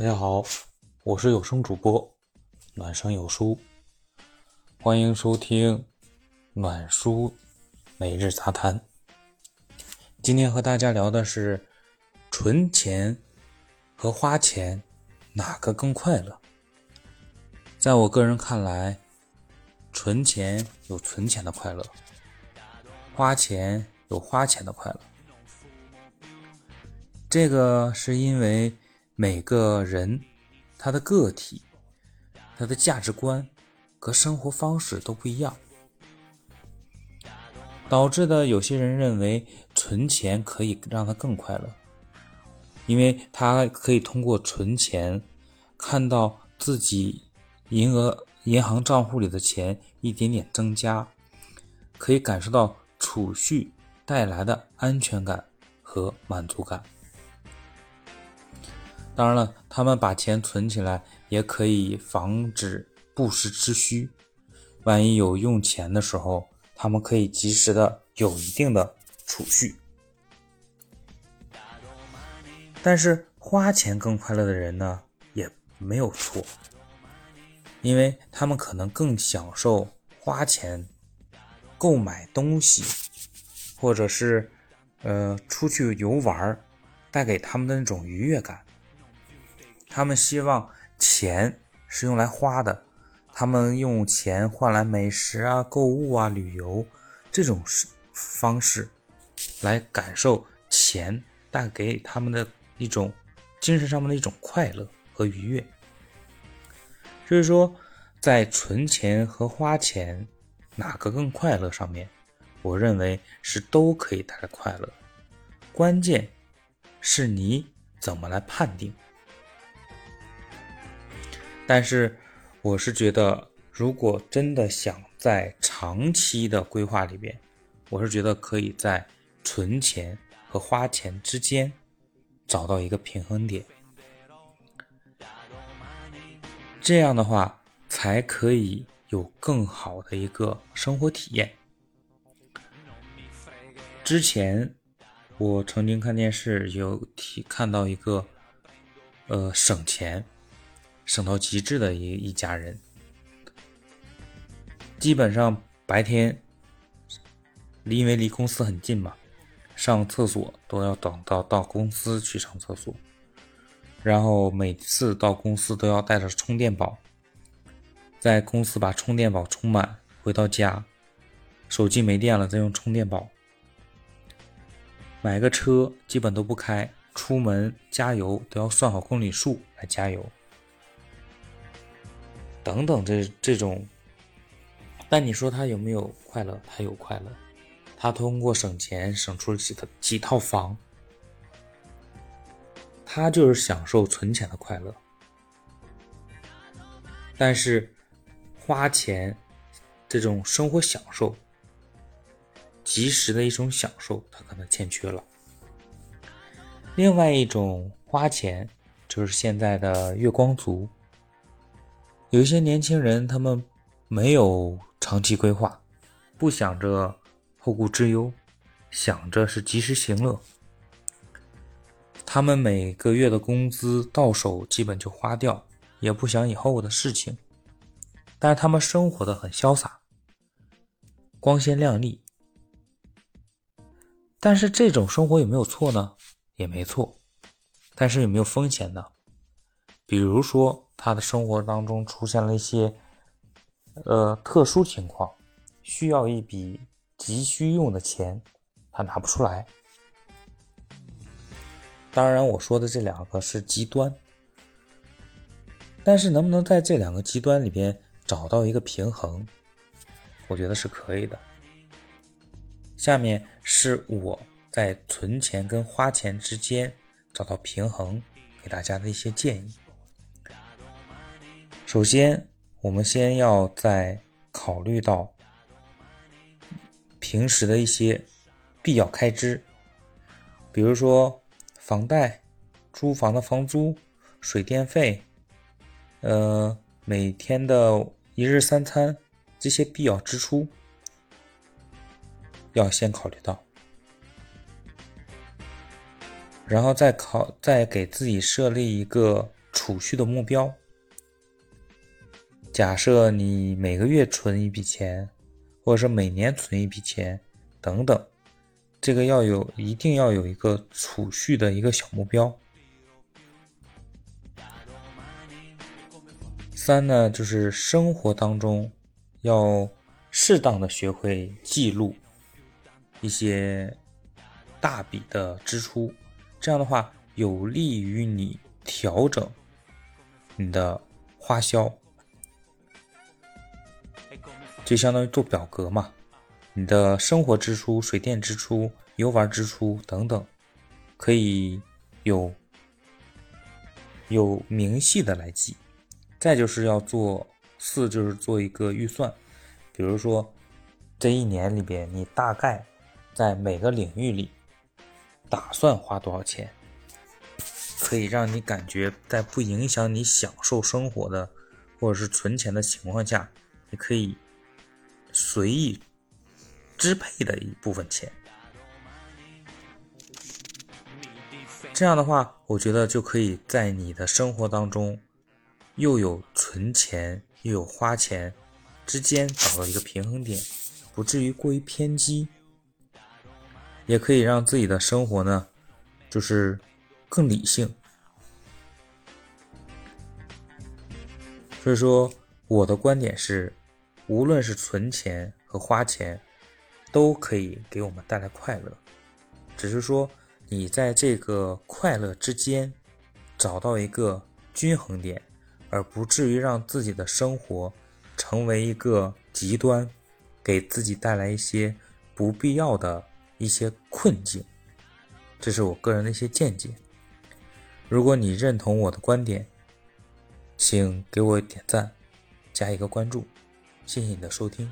大家好，我是有声主播暖声有书，欢迎收听暖书每日杂谈。今天和大家聊的是存钱和花钱哪个更快乐？在我个人看来，存钱有存钱的快乐，花钱有花钱的快乐。这个是因为每个人他的个体、他的价值观和生活方式都不一样，导致的有些人认为存钱可以让他更快乐，因为他可以通过存钱看到自己银额银行账户里的钱一点点增加，可以感受到储蓄带来的安全感和满足感。当然了，他们把钱存起来，也可以防止不时之需。万一有用钱的时候，他们可以及时的有一定的储蓄。但是花钱更快乐的人呢，也没有错，因为他们可能更享受花钱购买东西，或者是呃出去游玩带给他们的那种愉悦感。他们希望钱是用来花的，他们用钱换来美食啊、购物啊、旅游这种方式，来感受钱带给他们的一种精神上面的一种快乐和愉悦。所以说，在存钱和花钱哪个更快乐上面，我认为是都可以带来快乐，关键是你怎么来判定。但是，我是觉得，如果真的想在长期的规划里边，我是觉得可以在存钱和花钱之间找到一个平衡点。这样的话，才可以有更好的一个生活体验。之前我曾经看电视有提看到一个，呃，省钱。省到极致的一一家人，基本上白天离，因为离公司很近嘛，上厕所都要等到到公司去上厕所，然后每次到公司都要带着充电宝，在公司把充电宝充满，回到家，手机没电了再用充电宝，买个车基本都不开，出门加油都要算好公里数来加油。等等，这这种，但你说他有没有快乐？他有快乐，他通过省钱省出了几套几套房，他就是享受存钱的快乐。但是花钱这种生活享受，及时的一种享受，他可能欠缺了。另外一种花钱，就是现在的月光族。有一些年轻人，他们没有长期规划，不想着后顾之忧，想着是及时行乐。他们每个月的工资到手，基本就花掉，也不想以后的事情。但是他们生活的很潇洒，光鲜亮丽。但是这种生活有没有错呢？也没错。但是有没有风险呢？比如说。他的生活当中出现了一些，呃，特殊情况，需要一笔急需用的钱，他拿不出来。当然，我说的这两个是极端，但是能不能在这两个极端里边找到一个平衡，我觉得是可以的。下面是我在存钱跟花钱之间找到平衡，给大家的一些建议。首先，我们先要在考虑到平时的一些必要开支，比如说房贷、租房的房租、水电费，呃，每天的一日三餐这些必要支出，要先考虑到，然后再考，再给自己设立一个储蓄的目标。假设你每个月存一笔钱，或者是每年存一笔钱，等等，这个要有一定要有一个储蓄的一个小目标。三呢，就是生活当中要适当的学会记录一些大笔的支出，这样的话有利于你调整你的花销。就相当于做表格嘛，你的生活支出、水电支出、游玩支出等等，可以有有明细的来记。再就是要做四，就是做一个预算，比如说这一年里边，你大概在每个领域里打算花多少钱，可以让你感觉在不影响你享受生活的或者是存钱的情况下，你可以。随意支配的一部分钱，这样的话，我觉得就可以在你的生活当中，又有存钱又有花钱之间找到一个平衡点，不至于过于偏激，也可以让自己的生活呢，就是更理性。所以说，我的观点是。无论是存钱和花钱，都可以给我们带来快乐。只是说，你在这个快乐之间找到一个均衡点，而不至于让自己的生活成为一个极端，给自己带来一些不必要的一些困境。这是我个人的一些见解。如果你认同我的观点，请给我点赞，加一个关注。谢谢你的收听。